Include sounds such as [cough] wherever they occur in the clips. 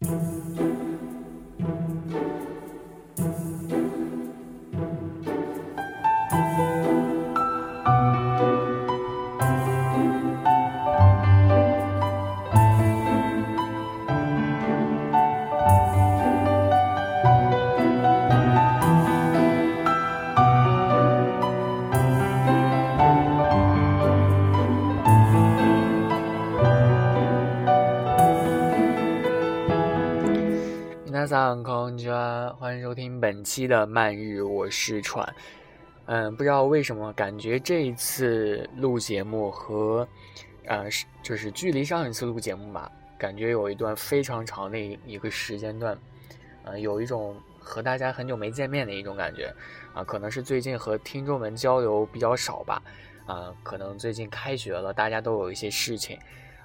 上本期的漫日，我是川。嗯，不知道为什么，感觉这一次录节目和，呃，就是距离上一次录节目吧，感觉有一段非常长的一个时间段，呃，有一种和大家很久没见面的一种感觉，啊，可能是最近和听众们交流比较少吧，啊，可能最近开学了，大家都有一些事情，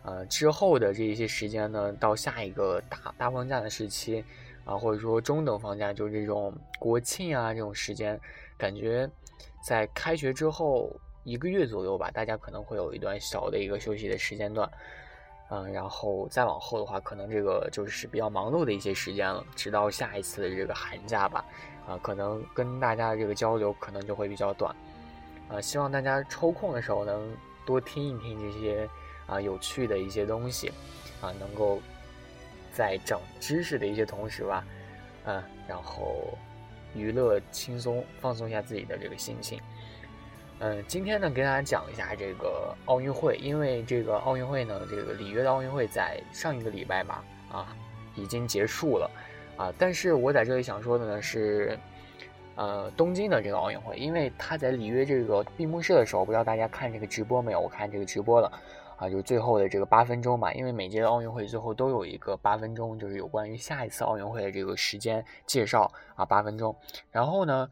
呃，之后的这一些时间呢，到下一个大大放假的时期。啊，或者说中等放假，就是这种国庆啊这种时间，感觉在开学之后一个月左右吧，大家可能会有一段小的一个休息的时间段，嗯，然后再往后的话，可能这个就是比较忙碌的一些时间了，直到下一次的这个寒假吧，啊，可能跟大家的这个交流可能就会比较短，啊，希望大家抽空的时候能多听一听这些啊有趣的一些东西，啊，能够。在长知识的一些同时吧，嗯，然后娱乐轻松放松一下自己的这个心情，嗯，今天呢给大家讲一下这个奥运会，因为这个奥运会呢，这个里约的奥运会在上一个礼拜嘛，啊，已经结束了，啊，但是我在这里想说的呢是，呃，东京的这个奥运会，因为他在里约这个闭幕式的时候，不知道大家看这个直播没有？我看这个直播了。啊，就是最后的这个八分钟嘛，因为每届的奥运会最后都有一个八分钟，就是有关于下一次奥运会的这个时间介绍啊，八分钟。然后呢，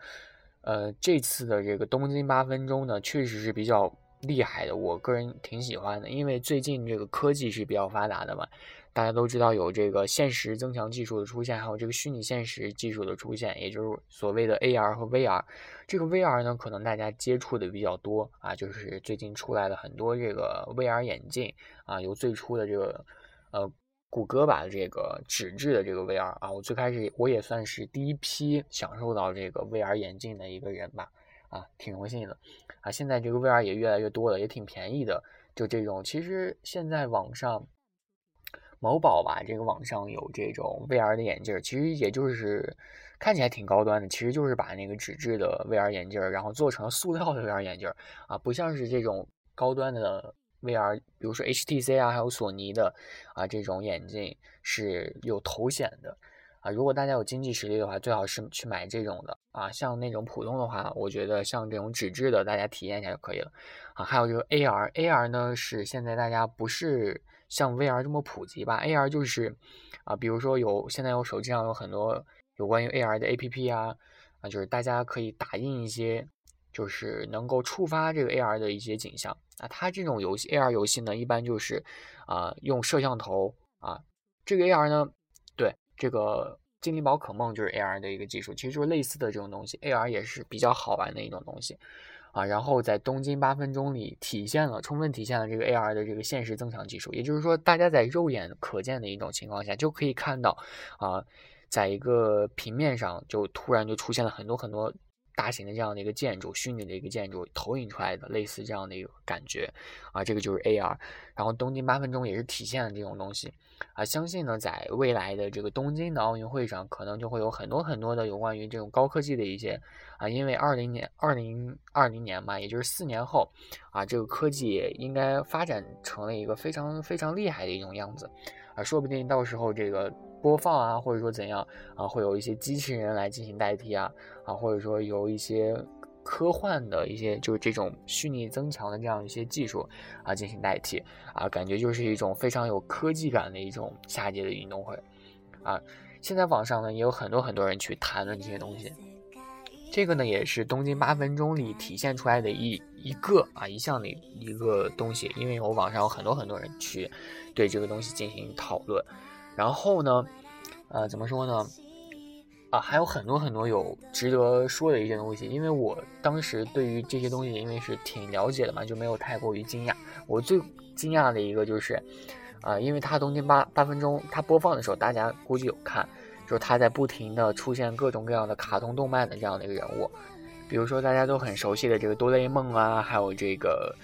呃，这次的这个东京八分钟呢，确实是比较厉害的，我个人挺喜欢的，因为最近这个科技是比较发达的嘛。大家都知道有这个现实增强技术的出现，还有这个虚拟现实技术的出现，也就是所谓的 AR 和 VR。这个 VR 呢，可能大家接触的比较多啊，就是最近出来的很多这个 VR 眼镜啊，由最初的这个呃谷歌吧这个纸质的这个 VR 啊，我最开始我也算是第一批享受到这个 VR 眼镜的一个人吧啊，挺荣幸的啊。现在这个 VR 也越来越多了，也挺便宜的，就这种其实现在网上。某宝吧，这个网上有这种 VR 的眼镜，其实也就是看起来挺高端的，其实就是把那个纸质的 VR 眼镜，然后做成塑料的 VR 眼镜啊，不像是这种高端的 VR，比如说 HTC 啊，还有索尼的啊这种眼镜是有头显的啊。如果大家有经济实力的话，最好是去买这种的啊。像那种普通的话，我觉得像这种纸质的，大家体验一下就可以了啊。还有这个 AR，AR 呢是现在大家不是。像 VR 这么普及吧，AR 就是，啊，比如说有现在有手机上有很多有关于 AR 的 APP 啊，啊，就是大家可以打印一些，就是能够触发这个 AR 的一些景象。啊，它这种游戏 AR 游戏呢，一般就是啊用摄像头啊，这个 AR 呢，对，这个精灵宝可梦就是 AR 的一个技术，其实就是类似的这种东西，AR 也是比较好玩的一种东西。啊，然后在东京八分钟里体现了，充分体现了这个 AR 的这个现实增强技术，也就是说，大家在肉眼可见的一种情况下，就可以看到，啊，在一个平面上就突然就出现了很多很多。大型的这样的一个建筑，虚拟的一个建筑投影出来的类似这样的一个感觉啊，这个就是 AR。然后东京八分钟也是体现了这种东西啊，相信呢，在未来的这个东京的奥运会上，可能就会有很多很多的有关于这种高科技的一些啊，因为二零年二零二零年嘛，也就是四年后啊，这个科技应该发展成了一个非常非常厉害的一种样子啊，说不定到时候这个。播放啊，或者说怎样啊，会有一些机器人来进行代替啊，啊，或者说有一些科幻的一些，就是这种虚拟增强的这样一些技术啊进行代替啊，感觉就是一种非常有科技感的一种下届的运动会啊。现在网上呢也有很多很多人去谈论这些东西，这个呢也是东京八分钟里体现出来的一一个啊一项的一个东西，因为我网上有很多很多人去对这个东西进行讨论。然后呢，呃，怎么说呢？啊，还有很多很多有值得说的一些东西。因为我当时对于这些东西，因为是挺了解的嘛，就没有太过于惊讶。我最惊讶的一个就是，啊，因为他东京八八分钟他播放的时候，大家估计有看，就是他在不停的出现各种各样的卡通动漫的这样的一个人物，比如说大家都很熟悉的这个哆啦 A 梦啊，还有这个。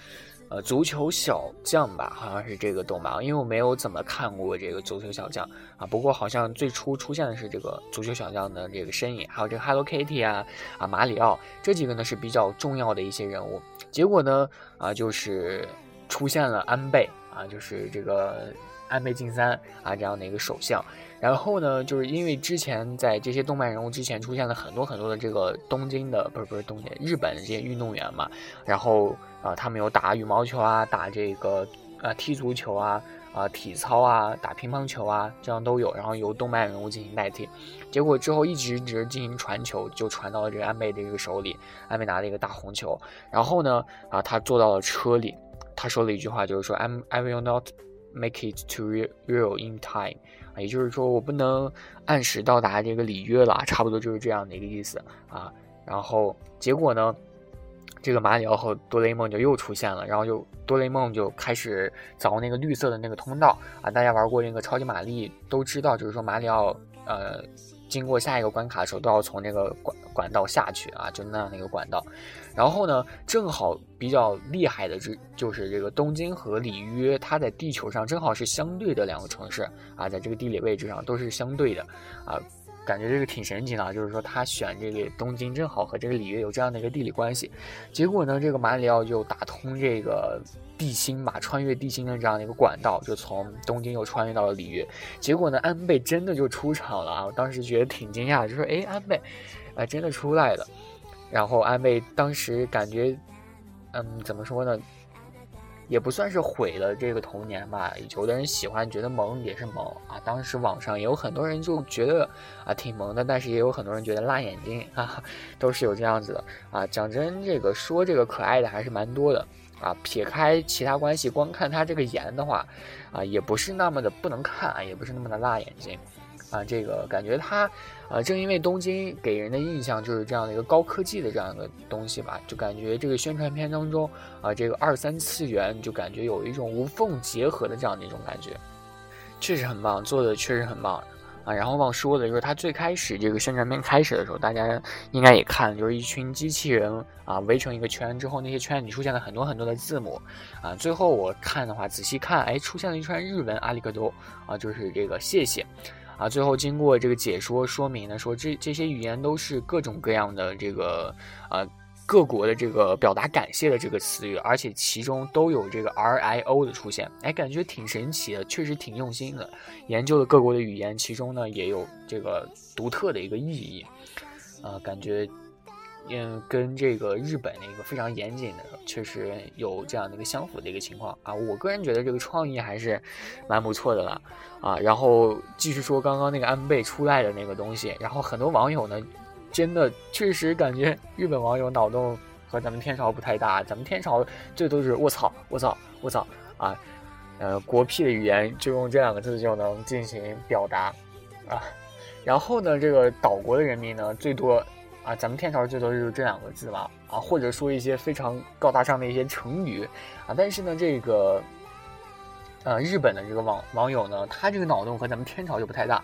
呃，足球小将吧，好像是这个动漫，因为我没有怎么看过这个足球小将啊。不过好像最初出现的是这个足球小将的这个身影，还有这个 Hello Kitty 啊啊，马里奥这几个呢是比较重要的一些人物。结果呢啊，就是出现了安倍啊，就是这个安倍晋三啊这样的一个首相。然后呢，就是因为之前在这些动漫人物之前出现了很多很多的这个东京的不是不是东京日本的这些运动员嘛，然后。啊，他们有打羽毛球啊，打这个啊踢足球啊，啊体操啊，打乒乓球啊，这样都有。然后由动漫人物进行代替，结果之后一直一直进行传球，就传到了这个安倍的这个手里。安倍拿了一个大红球，然后呢，啊他坐到了车里，他说了一句话，就是说：“I I will not make it to Rio in time，也就是说我不能按时到达这个里约了，差不多就是这样的一个意思啊。然后结果呢？这个马里奥和多雷梦就又出现了，然后就多雷梦就开始凿那个绿色的那个通道啊！大家玩过那个超级玛丽都知道，就是说马里奥呃经过下一个关卡的时候都要从那个管管道下去啊，就那样的一个管道。然后呢，正好比较厉害的这就是这个东京和里约，它在地球上正好是相对的两个城市啊，在这个地理位置上都是相对的啊。感觉这个挺神奇的，就是说他选这个东京正好和这个里约有这样的一个地理关系，结果呢，这个马里奥就打通这个地心嘛，穿越地心的这样的一个管道，就从东京又穿越到了里约。结果呢，安倍真的就出场了啊！我当时觉得挺惊讶，就说：“哎，安倍，啊，真的出来了。”然后安倍当时感觉，嗯，怎么说呢？也不算是毁了这个童年吧，有的人喜欢觉得萌也是萌啊。当时网上也有很多人就觉得啊挺萌的，但是也有很多人觉得辣眼睛啊，都是有这样子的啊。讲真，这个说这个可爱的还是蛮多的啊。撇开其他关系，光看他这个颜的话，啊也不是那么的不能看啊，也不是那么的辣眼睛。啊，这个感觉它，啊，正因为东京给人的印象就是这样的一个高科技的这样一个东西吧，就感觉这个宣传片当中，啊，这个二三次元就感觉有一种无缝结合的这样的一种感觉，确实很棒，做的确实很棒啊。然后忘说的就是它最开始这个宣传片开始的时候，大家应该也看，就是一群机器人啊围成一个圈之后，那些圈里出现了很多很多的字母，啊，最后我看的话仔细看，哎，出现了一串日文阿里嘎多啊，就是这个谢谢。啊，最后经过这个解说说明呢，说这这些语言都是各种各样的这个呃各国的这个表达感谢的这个词语，而且其中都有这个 R I O 的出现，哎，感觉挺神奇的，确实挺用心的，研究了各国的语言，其中呢也有这个独特的一个意义，啊，感觉。嗯，跟这个日本的一个非常严谨的，确实有这样的一个相符的一个情况啊。我个人觉得这个创意还是蛮不错的了啊。然后继续说刚刚那个安倍出来的那个东西，然后很多网友呢，真的确实感觉日本网友脑洞和咱们天朝不太大，咱们天朝最多是我操我操我操啊，呃，国屁的语言就用这两个字就能进行表达啊。然后呢，这个岛国的人民呢，最多。啊，咱们天朝最多就是这两个字嘛，啊，或者说一些非常高大上的一些成语，啊，但是呢，这个，呃，日本的这个网网友呢，他这个脑洞和咱们天朝就不太大，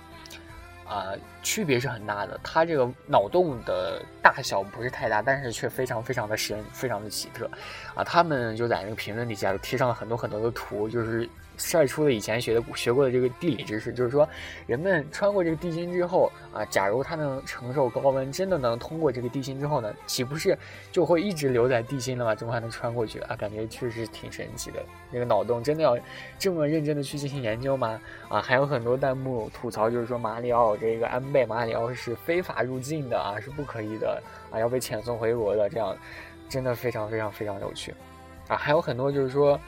啊，区别是很大的，他这个脑洞的大小不是太大，但是却非常非常的深，非常的奇特，啊，他们就在那个评论底下贴上了很多很多的图，就是。晒出了以前学的学过的这个地理知识，就是说，人们穿过这个地心之后啊，假如他能承受高温，真的能通过这个地心之后呢，岂不是就会一直留在地心了吗？怎么还能穿过去啊？感觉确实挺神奇的。那个脑洞真的要这么认真的去进行研究吗？啊，还有很多弹幕吐槽，就是说马里奥这个安倍马里奥是非法入境的啊，是不可以的啊，要被遣送回国的。这样真的非常非常非常有趣啊，还有很多就是说。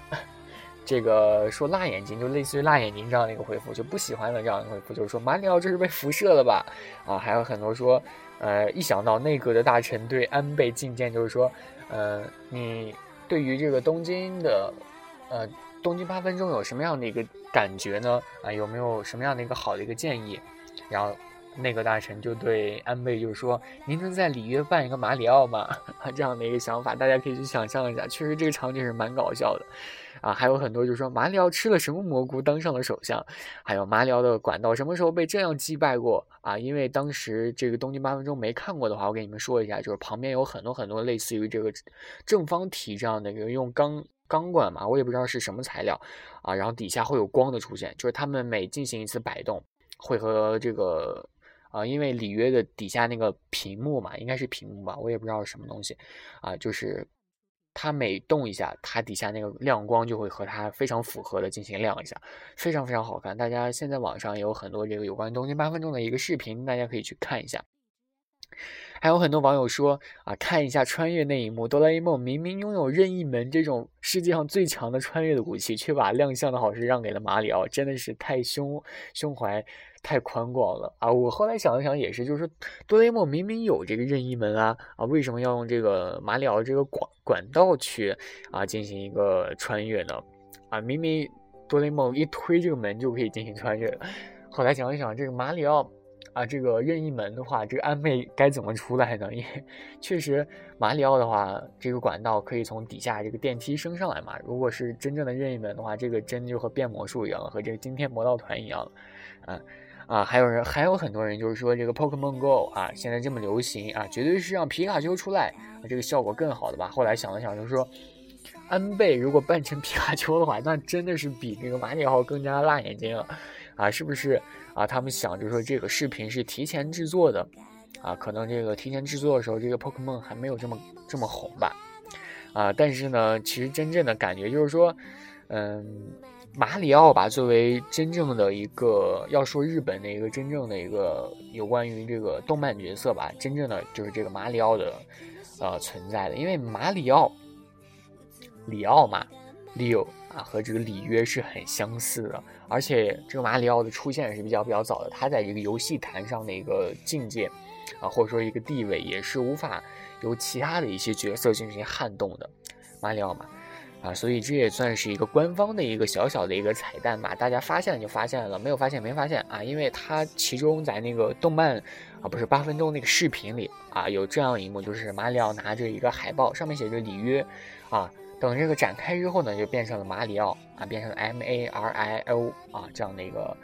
这个说辣眼睛，就类似于辣眼睛这样的一个回复，就不喜欢的这样的回复，就是说马里奥这是被辐射了吧？啊，还有很多说，呃，一想到内阁的大臣对安倍进谏，就是说，呃，你对于这个东京的，呃，东京八分钟有什么样的一个感觉呢？啊，有没有什么样的一个好的一个建议？然后，内阁大臣就对安倍就是说：“您能在里约办一个马里奥吗？[laughs] ”这样的一个想法，大家可以去想象一下，确实这个场景是蛮搞笑的。啊，还有很多就是说马里奥吃了什么蘑菇当上了首相，还有马里奥的管道什么时候被这样击败过啊？因为当时这个东京八分钟没看过的话，我给你们说一下，就是旁边有很多很多类似于这个正方体这样的一个用钢钢管嘛，我也不知道是什么材料啊，然后底下会有光的出现，就是他们每进行一次摆动，会和这个啊，因为里约的底下那个屏幕嘛，应该是屏幕吧，我也不知道是什么东西啊，就是。它每动一下，它底下那个亮光就会和它非常符合的进行亮一下，非常非常好看。大家现在网上也有很多这个有关东京八分钟的一个视频，大家可以去看一下。还有很多网友说啊，看一下穿越那一幕，哆啦 A 梦明明拥有任意门这种世界上最强的穿越的武器，却把亮相的好事让给了马里奥，真的是太胸胸怀太宽广了啊！我后来想了想，也是，就是说哆啦 A 梦明明有这个任意门啊啊，为什么要用这个马里奥这个管管道去啊进行一个穿越呢？啊，明明哆啦 A 梦一推这个门就可以进行穿越。后来想一想，这个马里奥。啊，这个任意门的话，这个安倍该怎么出来呢？因为确实马里奥的话，这个管道可以从底下这个电梯升上来嘛。如果是真正的任意门的话，这个真就和变魔术一样了，和这个惊天魔盗团一样了。啊啊，还有人还有很多人就是说这个 Pokemon Go 啊，现在这么流行啊，绝对是让皮卡丘出来，这个效果更好的吧。后来想了想，就是说安倍如果扮成 [laughs] 皮卡丘的话，那真的是比这个马里奥更加辣眼睛了。啊，是不是啊？他们想着说这个视频是提前制作的，啊，可能这个提前制作的时候，这个 Pokemon 还没有这么这么红吧，啊，但是呢，其实真正的感觉就是说，嗯，马里奥吧，作为真正的一个要说日本的一个真正的一个有关于这个动漫角色吧，真正的就是这个马里奥的呃存在的，因为马里奥，里奥嘛，里奥啊，和这个里约是很相似的。而且这个马里奥的出现是比较比较早的，他在这个游戏坛上的一个境界，啊，或者说一个地位，也是无法由其他的一些角色进行撼动的。马里奥嘛，啊，所以这也算是一个官方的一个小小的一个彩蛋吧。大家发现了就发现了，没有发现没发现啊，因为他其中在那个动漫啊，不是八分钟那个视频里啊，有这样一幕，就是马里奥拿着一个海报，上面写着里约，啊。等这个展开之后呢，就变成了马里奥啊，变成了 M A R I O 啊这样的一个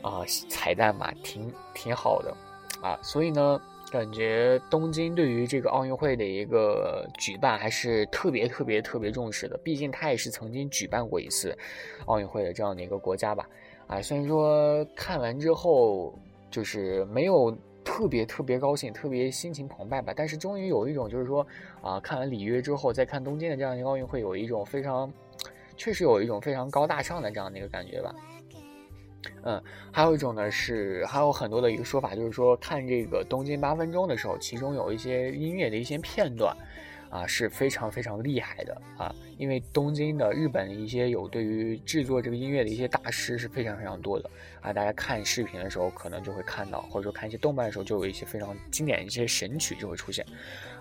啊彩蛋吧，挺挺好的啊。所以呢，感觉东京对于这个奥运会的一个举办还是特别特别特别重视的，毕竟它也是曾经举办过一次奥运会的这样的一个国家吧。啊，虽然说看完之后就是没有。特别特别高兴，特别心情澎湃吧。但是终于有一种，就是说，啊，看完里约之后，再看东京的这样一个奥运会，有一种非常，确实有一种非常高大上的这样的一个感觉吧。嗯，还有一种呢是，还有很多的一个说法，就是说看这个东京八分钟的时候，其中有一些音乐的一些片段。啊，是非常非常厉害的啊！因为东京的日本的一些有对于制作这个音乐的一些大师是非常非常多的啊。大家看视频的时候，可能就会看到，或者说看一些动漫的时候，就有一些非常经典的一些神曲就会出现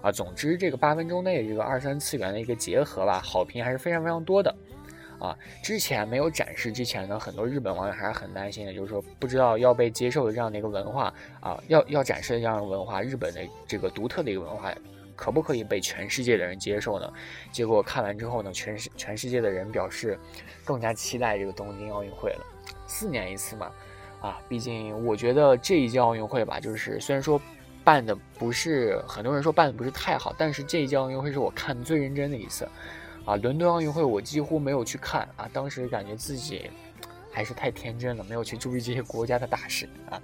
啊。总之，这个八分钟内这个二三次元的一个结合吧，好评还是非常非常多的啊。之前没有展示之前呢，很多日本网友还是很担心的，就是说不知道要被接受的这样的一个文化啊，要要展示的这样的文化，日本的这个独特的一个文化。可不可以被全世界的人接受呢？结果看完之后呢，全世全世界的人表示更加期待这个东京奥运会了。四年一次嘛，啊，毕竟我觉得这一届奥运会吧，就是虽然说办的不是很多人说办的不是太好，但是这一届奥运会是我看最认真的一次。啊，伦敦奥运会我几乎没有去看啊，当时感觉自己。还是太天真了，没有去注意这些国家的大事啊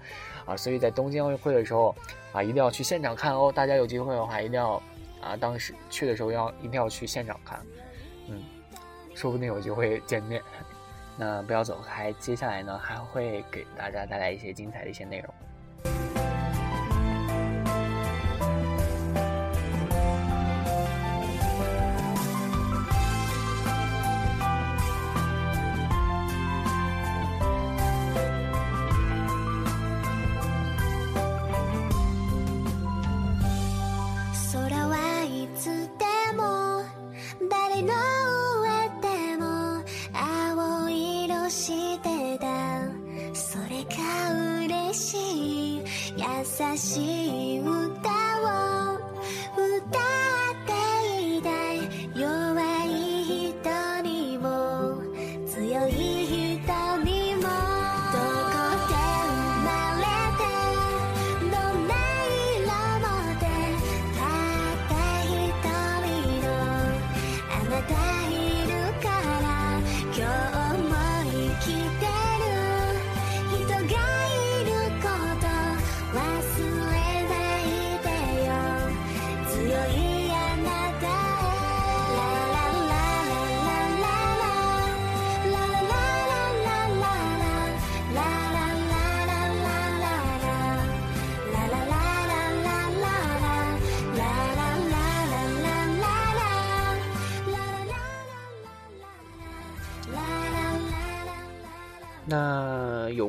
啊！所以在东京奥运会的时候啊，一定要去现场看哦。大家有机会的话，一定要啊，当时去的时候要一定要去现场看，嗯，说不定有机会见面。[laughs] 那不要走开，接下来呢还会给大家带来一些精彩的一些内容。しい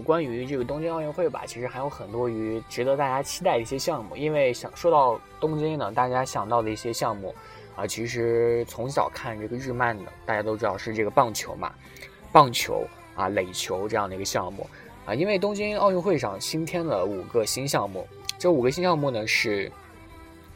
关于这个东京奥运会吧，其实还有很多于值得大家期待的一些项目。因为想说到东京呢，大家想到的一些项目啊，其实从小看这个日漫的，大家都知道是这个棒球嘛，棒球啊、垒球这样的一个项目啊。因为东京奥运会上新添了五个新项目，这五个新项目呢是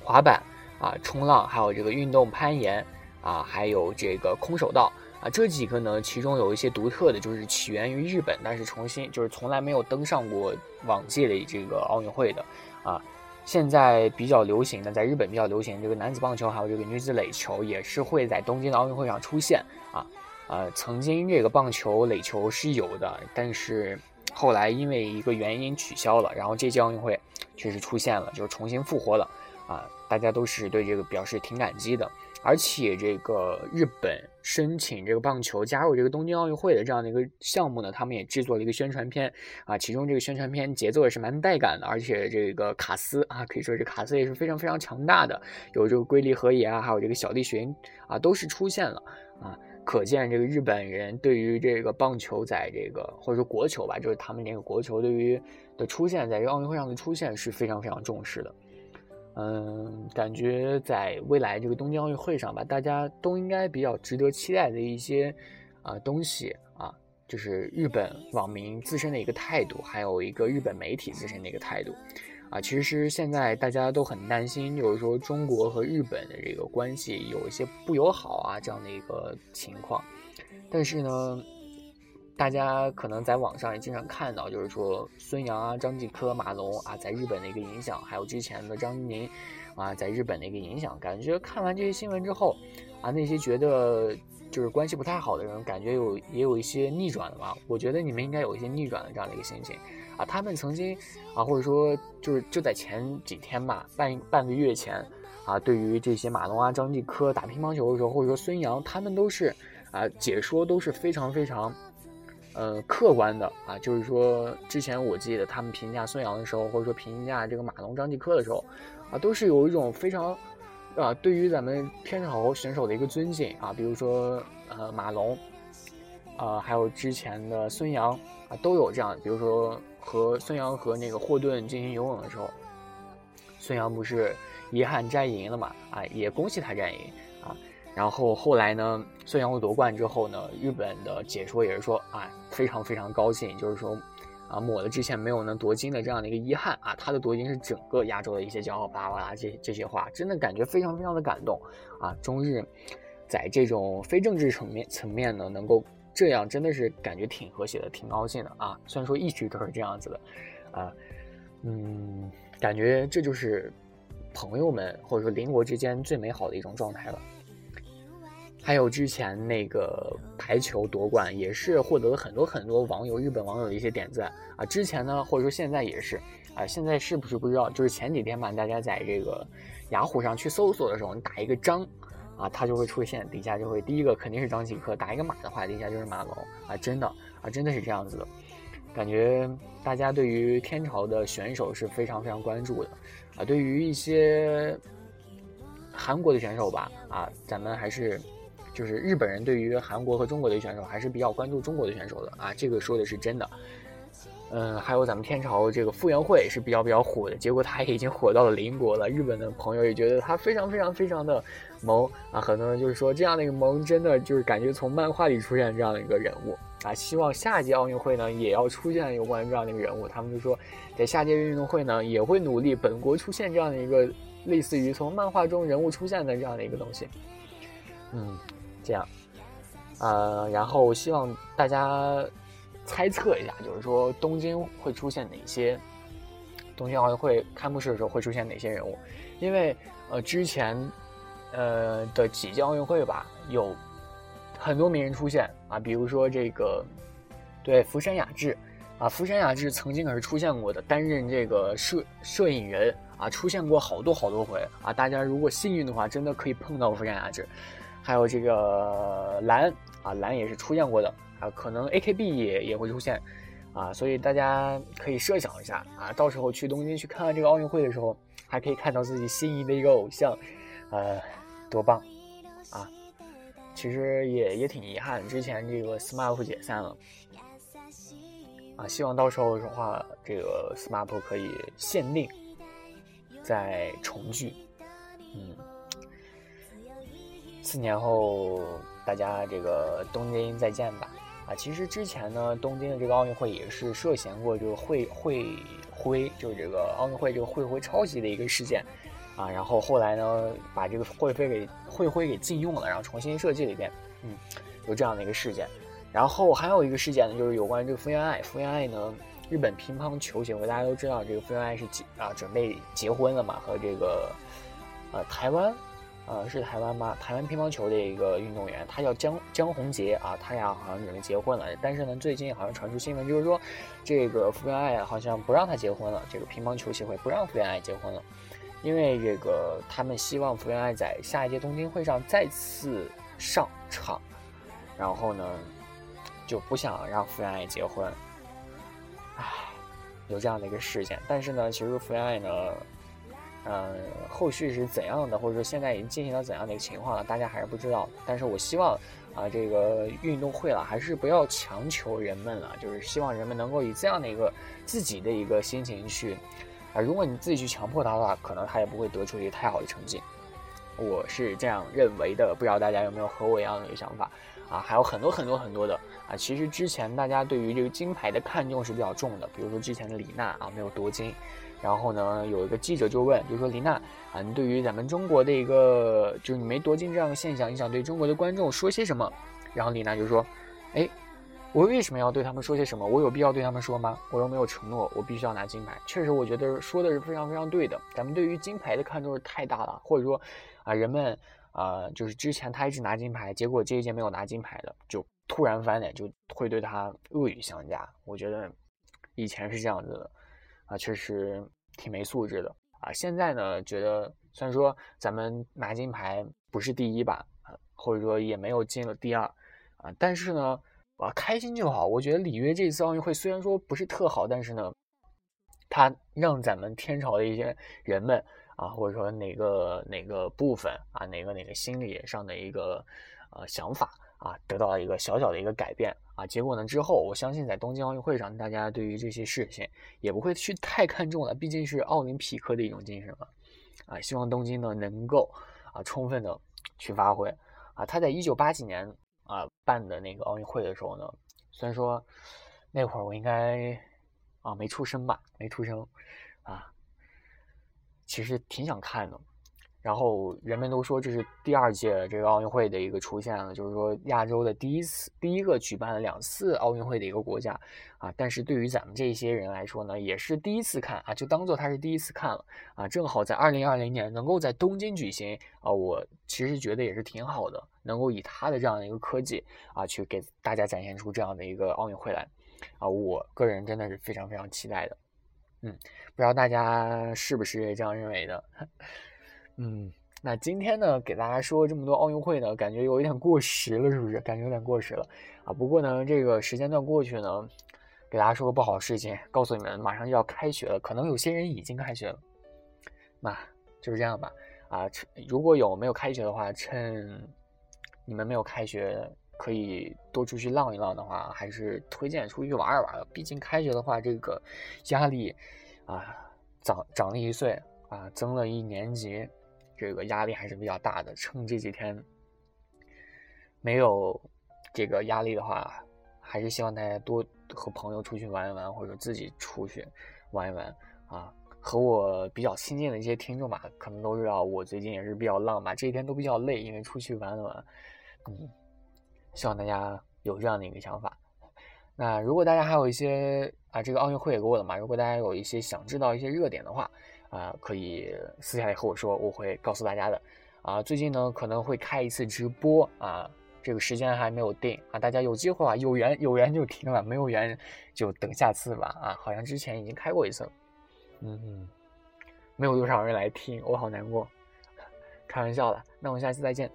滑板啊、冲浪，还有这个运动攀岩啊，还有这个空手道。啊，这几个呢，其中有一些独特的，就是起源于日本，但是重新就是从来没有登上过往届的这个奥运会的，啊，现在比较流行的，在日本比较流行这个男子棒球，还有这个女子垒球，也是会在东京的奥运会上出现，啊，呃，曾经这个棒球、垒球是有的，但是后来因为一个原因取消了，然后这届奥运会确实出现了，就是重新复活了，啊，大家都是对这个表示挺感激的。而且这个日本申请这个棒球加入这个东京奥运会的这样的一个项目呢，他们也制作了一个宣传片啊，其中这个宣传片节奏也是蛮带感的，而且这个卡斯啊，可以说这卡斯也是非常非常强大的，有这个龟梨和也啊，还有这个小栗旬啊，都是出现了啊，可见这个日本人对于这个棒球在这个或者说国球吧，就是他们这个国球对于的出现在这个奥运会上的出现是非常非常重视的。嗯，感觉在未来这个东京奥运会上吧，大家都应该比较值得期待的一些啊东西啊，就是日本网民自身的一个态度，还有一个日本媒体自身的一个态度啊。其实现在大家都很担心，就是说中国和日本的这个关系有一些不友好啊这样的一个情况，但是呢。大家可能在网上也经常看到，就是说孙杨啊、张继科、马龙啊，在日本的一个影响，还有之前的张怡宁啊，在日本的一个影响。感觉看完这些新闻之后，啊，那些觉得就是关系不太好的人，感觉有也有一些逆转了吧？我觉得你们应该有一些逆转的这样的一个心情啊。他们曾经啊，或者说就是就在前几天吧，半半个月前啊，对于这些马龙啊、张继科打乒乓球的时候，或者说孙杨，他们都是啊解说都是非常非常。呃，客观的啊，就是说，之前我记得他们评价孙杨的时候，或者说评价这个马龙、张继科的时候，啊，都是有一种非常，啊，对于咱们天朝选手的一个尊敬啊，比如说呃马龙，啊，还有之前的孙杨啊，都有这样，比如说和孙杨和那个霍顿进行游泳的时候，孙杨不是遗憾摘银了嘛，啊，也恭喜他摘银。然后后来呢，孙杨夺冠之后呢，日本的解说也是说啊，非常非常高兴，就是说，啊抹了之前没有能夺金的这样的一个遗憾啊，他的夺金是整个亚洲的一些骄傲，巴拉巴拉这这些话，真的感觉非常非常的感动啊。中日在这种非政治层面层面呢，能够这样，真的是感觉挺和谐的，挺高兴的啊。虽然说一直都是这样子的，啊，嗯，感觉这就是朋友们或者说邻国之间最美好的一种状态了。还有之前那个排球夺冠，也是获得了很多很多网友日本网友的一些点赞啊。之前呢，或者说现在也是啊。现在是不是不知道？就是前几天吧，大家在这个雅虎上去搜索的时候，你打一个张啊，它就会出现底下就会第一个肯定是张继科，打一个马的话，底下就是马龙啊。真的啊，真的是这样子的。感觉大家对于天朝的选手是非常非常关注的啊。对于一些韩国的选手吧啊，咱们还是。就是日本人对于韩国和中国的选手还是比较关注中国的选手的啊，这个说的是真的。嗯，还有咱们天朝这个傅园慧是比较比较火的，结果他也已经火到了邻国了。日本的朋友也觉得他非常非常非常的萌啊，很多人就是说这样的一个萌，真的就是感觉从漫画里出现这样的一个人物啊。希望下届奥运会呢也要出现有关这样的一个人物。他们就说，在下届运动会呢也会努力本国出现这样的一个类似于从漫画中人物出现的这样的一个东西。嗯，这样，呃，然后希望大家。猜测一下，就是说东京会出现哪些？东京奥运会开幕式的时候会出现哪些人物？因为呃之前呃的几届奥运会吧，有很多名人出现啊，比如说这个对福山雅治啊，福山雅治曾经可是出现过的，担任这个摄摄影人啊，出现过好多好多回啊。大家如果幸运的话，真的可以碰到福山雅治。还有这个蓝啊，蓝也是出现过的。啊，可能 AKB 也也会出现，啊，所以大家可以设想一下啊，到时候去东京去看看这个奥运会的时候，还可以看到自己心仪的一个偶像，呃，多棒啊！其实也也挺遗憾，之前这个 SMAP 解散了，啊，希望到时候的话，这个 SMAP 可以限定再重聚，嗯，四年后大家这个东京再见吧。啊，其实之前呢，东京的这个奥运会也是涉嫌过这个会会徽，就是这个奥运会这个会徽抄袭的一个事件，啊，然后后来呢，把这个会徽给会徽给禁用了，然后重新设计了一遍，嗯，有这样的一个事件。然后还有一个事件呢，就是有关这个福原爱，福原爱呢，日本乒乓球协会大家都知道，这个福原爱是结啊准备结婚了嘛，和这个呃台湾。呃，是台湾吗？台湾乒乓球的一个运动员，他叫江江宏杰啊，他俩好像准备结婚了。但是呢，最近好像传出新闻，就是说这个福原爱好像不让他结婚了，这个乒乓球协会不让福原爱结婚了，因为这个他们希望福原爱在下一届东京会上再次上场，然后呢就不想让福原爱结婚。唉，有这样的一个事件。但是呢，其实福原爱呢。嗯，后续是怎样的，或者说现在已经进行到怎样的一个情况了，大家还是不知道。但是我希望啊，这个运动会了，还是不要强求人们了，就是希望人们能够以这样的一个自己的一个心情去啊。如果你自己去强迫他的话，可能他也不会得出一个太好的成绩。我是这样认为的，不知道大家有没有和我一样的一个想法啊？还有很多很多很多的啊。其实之前大家对于这个金牌的看重是比较重的，比如说之前的李娜啊，没有夺金。然后呢，有一个记者就问，就说林娜啊，你对于咱们中国的一个就是你没夺金这样的现象，你想对中国的观众说些什么？然后李娜就说，哎，我为什么要对他们说些什么？我有必要对他们说吗？我又没有承诺我必须要拿金牌。确实，我觉得说的是非常非常对的。咱们对于金牌的看重是太大了，或者说啊，人们啊，就是之前他一直拿金牌，结果这一届没有拿金牌的，就突然翻脸，就会对他恶语相加。我觉得以前是这样子的。啊，确实挺没素质的啊！现在呢，觉得虽然说咱们拿金牌不是第一吧，或者说也没有进了第二啊，但是呢，啊，开心就好。我觉得里约这次奥运会虽然说不是特好，但是呢，它让咱们天朝的一些人们啊，或者说哪个哪个部分啊，哪个哪个心理上的一个呃想法。啊，得到了一个小小的一个改变啊，结果呢之后，我相信在东京奥运会上，大家对于这些事情也不会去太看重了，毕竟是奥林匹克的一种精神嘛。啊，希望东京呢能够啊充分的去发挥啊。他在一九八几年啊办的那个奥运会的时候呢，虽然说那会儿我应该啊没出生吧，没出生啊，其实挺想看的。然后人们都说这是第二届这个奥运会的一个出现了，就是说亚洲的第一次、第一个举办了两次奥运会的一个国家啊。但是对于咱们这些人来说呢，也是第一次看啊，就当做他是第一次看了啊。正好在二零二零年能够在东京举行啊，我其实觉得也是挺好的，能够以他的这样的一个科技啊，去给大家展现出这样的一个奥运会来啊。我个人真的是非常非常期待的，嗯，不知道大家是不是这样认为的？嗯，那今天呢，给大家说这么多奥运会呢，感觉有一点过时了，是不是？感觉有点过时了啊。不过呢，这个时间段过去呢，给大家说个不好的事情，告诉你们，马上就要开学了，可能有些人已经开学了。那就是这样吧。啊，如果有没有开学的话，趁你们没有开学，可以多出去浪一浪的话，还是推荐出去玩一玩的。毕竟开学的话，这个压力啊，长长了一岁啊，增了一年级，这个压力还是比较大的。趁这几天没有这个压力的话，还是希望大家多和朋友出去玩一玩，或者自己出去玩一玩啊。和我比较亲近的一些听众吧，可能都知道我最近也是比较浪吧，这几天都比较累，因为出去玩了玩。嗯，希望大家有这样的一个想法。那如果大家还有一些啊，这个奥运会也过了嘛，如果大家有一些想知道一些热点的话啊，可以私下里和我说，我会告诉大家的。啊，最近呢可能会开一次直播啊，这个时间还没有定啊，大家有机会啊，有缘有缘就听了，没有缘就等下次吧。啊，好像之前已经开过一次了。嗯，没有多少人来听，我好难过。开玩笑了，那我们下期再见。